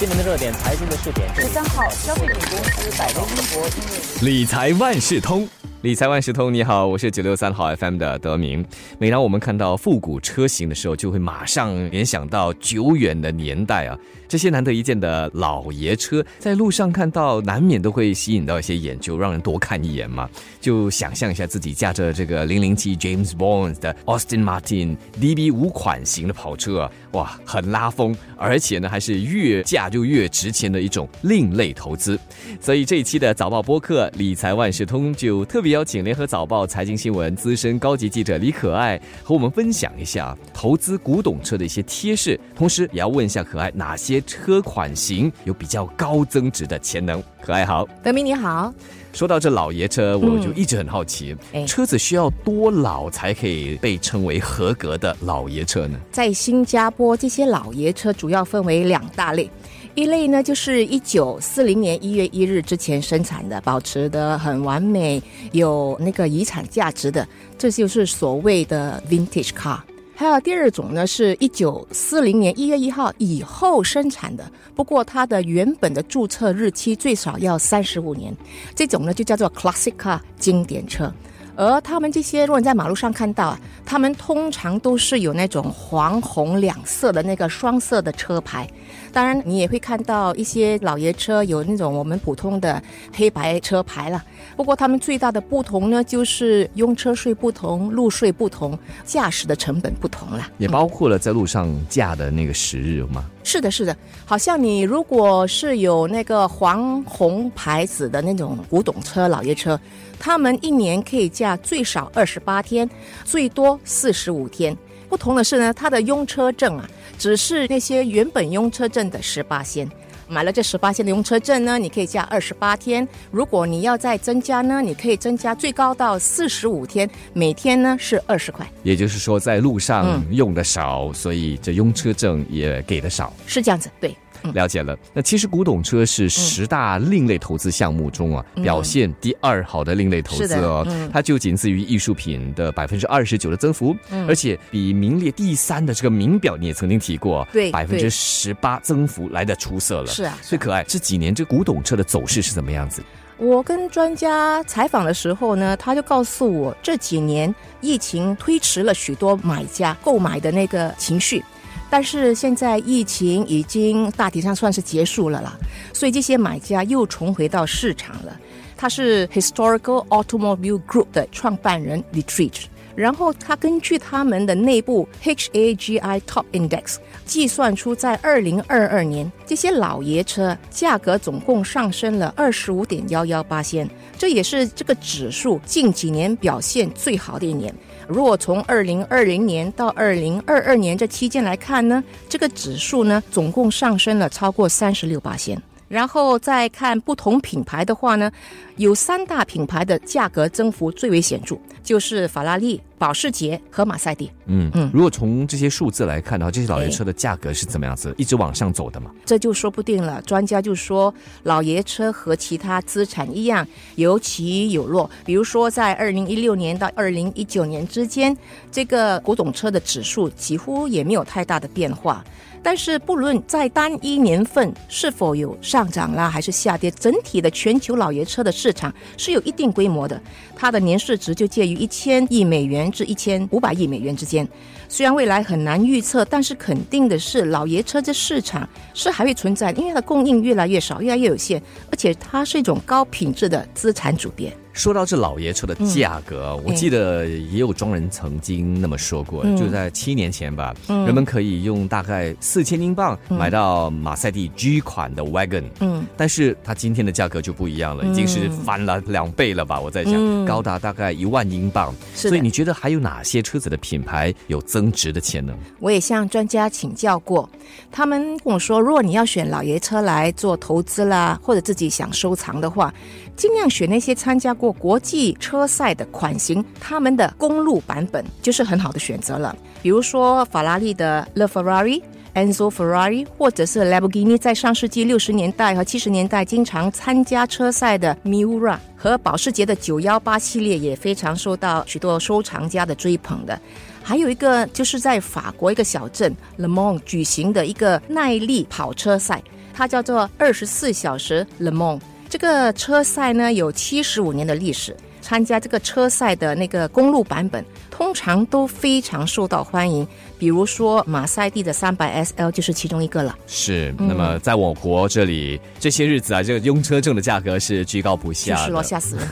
新闻的热点，财经的试点。十三号，消费品公司百威英博因为理财万事通。理财万事通，你好，我是九六三号 FM 的德明。每当我们看到复古车型的时候，就会马上联想到久远的年代啊。这些难得一见的老爷车，在路上看到，难免都会吸引到一些眼球，让人多看一眼嘛。就想象一下自己驾着这个零零七 James Bond 的 Austin Martin DB 五款型的跑车啊，哇，很拉风，而且呢，还是越驾就越值钱的一种另类投资。所以这一期的早报播客理财万事通就特别邀请联合早报财经新闻资深高级记者李可爱和我们分享一下投资古董车的一些贴士，同时也要问一下可爱哪些车款型有比较高增值的潜能。可爱好，德明你好，说到这老爷车，我就一直很好奇，哎车子需要多老才可以被称为合格的老爷车呢？在新加坡这些老爷车主要分为两大类。一类呢，就是一九四零年一月一日之前生产的，保持的很完美，有那个遗产价值的，这就是所谓的 vintage car。还有第二种呢，是一九四零年一月一号以后生产的，不过它的原本的注册日期最少要三十五年，这种呢就叫做 classic car 经典车。而他们这些，如果你在马路上看到啊，他们通常都是有那种黄红两色的那个双色的车牌。当然，你也会看到一些老爷车有那种我们普通的黑白车牌了。不过，他们最大的不同呢，就是用车税不同、路税不同、驾驶的成本不同了。也包括了在路上驾的那个时日吗？是的，是的，好像你如果是有那个黄红牌子的那种古董车、老爷车，他们一年可以驾最少二十八天，最多四十五天。不同的是呢，它的用车证啊，只是那些原本用车证的十八仙。买了这十八天的用车证呢，你可以加二十八天。如果你要再增加呢，你可以增加最高到四十五天，每天呢是二十块，也就是说，在路上用的少，所以这用车证也给的少。是这样子，对。了解了。那其实古董车是十大另类投资项目中啊，表现第二好的另类投资哦。它就仅次于艺术品的百分之二十九的增幅，而且比名列第三的这个名表你也曾经提过，对百分之十八增幅来的出色了。是啊，最可爱。这几年这古董车的走势是怎么样子？我跟专家采访的时候呢，他就告诉我，这几年疫情推迟了许多买家购买的那个情绪。但是现在疫情已经大体上算是结束了啦，所以这些买家又重回到市场了。他是 Historical Automobile Group 的创办人 l i t r i c h 然后他根据他们的内部 HAGI Top Index 计算出，在二零二二年，这些老爷车价格总共上升了二十五点幺幺八仙，这也是这个指数近几年表现最好的一年。如果从二零二零年到二零二二年这期间来看呢，这个指数呢总共上升了超过三十六八线。然后再看不同品牌的话呢，有三大品牌的价格增幅最为显著，就是法拉利、保时捷和马赛蒂。嗯嗯，如果从这些数字来看的话，这些老爷车的价格是怎么样子，一直往上走的嘛？这就说不定了。专家就说，老爷车和其他资产一样，有起有落。比如说，在二零一六年到二零一九年之间，这个古董车的指数几乎也没有太大的变化。但是，不论在单一年份是否有上涨啦，还是下跌，整体的全球老爷车的市场是有一定规模的。它的年市值就介于一千亿美元至一千五百亿美元之间。虽然未来很难预测，但是肯定的是，老爷车这市场是还会存在，因为它的供应越来越少，越来越有限，而且它是一种高品质的资产组别。说到这老爷车的价格，我记得也有庄人曾经那么说过，就在七年前吧，人们可以用大概四千英镑买到马赛蒂 G 款的 wagon，嗯，但是它今天的价格就不一样了，已经是翻了两倍了吧？我在想，高达大概一万英镑。所以你觉得还有哪些车子的品牌有增值的潜能？我也向专家请教过，他们跟我说，如果你要选老爷车来做投资啦，或者自己想收藏的话，尽量选那些参加过国际车赛的款型，他们的公路版本就是很好的选择了。比如说法拉利的 Le Ferrari。Enzo Ferrari，或者是 Lamborghini，在上世纪六十年代和七十年代经常参加车赛的 Miura 和保时捷的918系列也非常受到许多收藏家的追捧的。还有一个就是在法国一个小镇 Le Mans 举行的一个耐力跑车赛。它叫做二十四小时 Le Mans。这个车赛呢有七十五年的历史，参加这个车赛的那个公路版本通常都非常受到欢迎。比如说马赛蒂的三百 SL 就是其中一个了。是，那么在我国这里这些日子啊，这个用车证的价格是居高不下是咯，吓死人。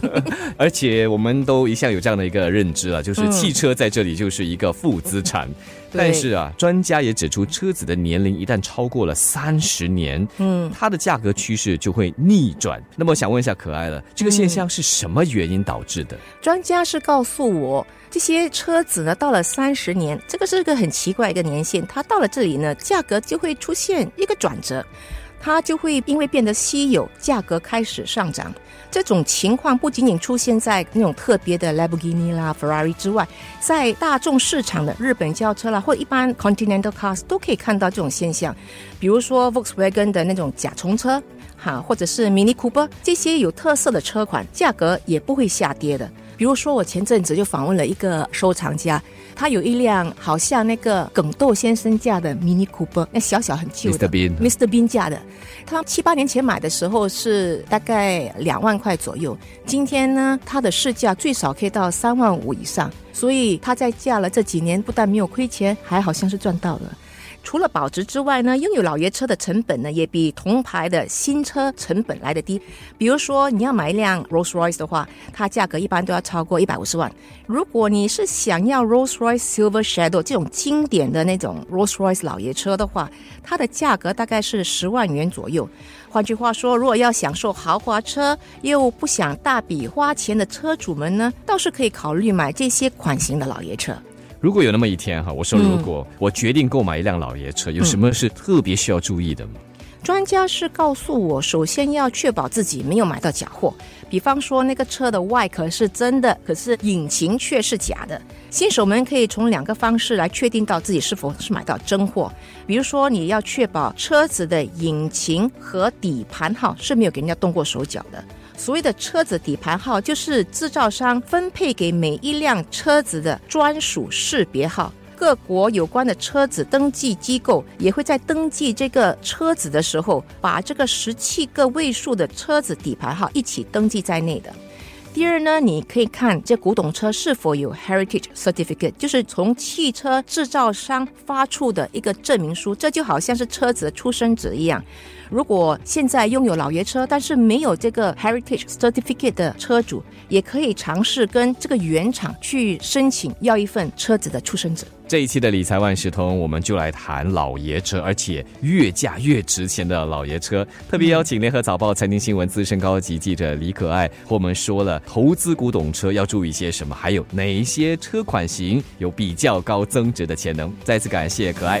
而且我们都一向有这样的一个认知啊，就是汽车在这里就是一个负资产。但是啊，专家也指出，车子的年龄一旦超过了三十年，嗯，它的价格趋势就会逆转。那么想问一下可爱了，这个现象是什么原因导致的？专家是告诉我，这些车子呢，到了三十年，这个是个很奇怪一个年限，它到了这里呢，价格就会出现一个转折。它就会因为变得稀有，价格开始上涨。这种情况不仅仅出现在那种特别的 Lamborghini 啦、Ferrari 之外，在大众市场的日本轿车啦，或一般 Continental Cars 都可以看到这种现象。比如说 Volkswagen 的那种甲虫车，哈，或者是 Mini Cooper 这些有特色的车款，价格也不会下跌的。比如说，我前阵子就访问了一个收藏家。他有一辆好像那个耿豆先生驾的 Mini Cooper，那小小很旧的 Mr. Bean Mr. Bean 驾的，他七八年前买的时候是大概两万块左右，今天呢，它的市价最少可以到三万五以上，所以他在驾了这几年，不但没有亏钱，还好像是赚到了。除了保值之外呢，拥有老爷车的成本呢，也比同牌的新车成本来的低。比如说，你要买一辆 Rolls Royce 的话，它价格一般都要超过一百五十万。如果你是想要 Rolls Royce Silver Shadow 这种经典的那种 Rolls Royce 老爷车的话，它的价格大概是十万元左右。换句话说，如果要享受豪华车又不想大笔花钱的车主们呢，倒是可以考虑买这些款型的老爷车。如果有那么一天哈，我说如果我决定购买一辆老爷车，有什么是特别需要注意的吗？专家是告诉我，首先要确保自己没有买到假货，比方说那个车的外壳是真的，可是引擎却是假的。新手们可以从两个方式来确定到自己是否是买到真货，比如说你要确保车子的引擎和底盘哈是没有给人家动过手脚的。所谓的车子底盘号，就是制造商分配给每一辆车子的专属识别号。各国有关的车子登记机构也会在登记这个车子的时候，把这个十七个位数的车子底盘号一起登记在内的。第二呢，你可以看这古董车是否有 Heritage Certificate，就是从汽车制造商发出的一个证明书，这就好像是车子的出生纸一样。如果现在拥有老爷车，但是没有这个 Heritage Certificate 的车主，也可以尝试跟这个原厂去申请要一份车子的出生纸。这一期的理财万事通，我们就来谈老爷车，而且越价越值钱的老爷车。特别邀请联合早报财经新闻资深高级记者李可爱，和我们说了投资古董车要注意些什么，还有哪些车款型有比较高增值的潜能。再次感谢可爱。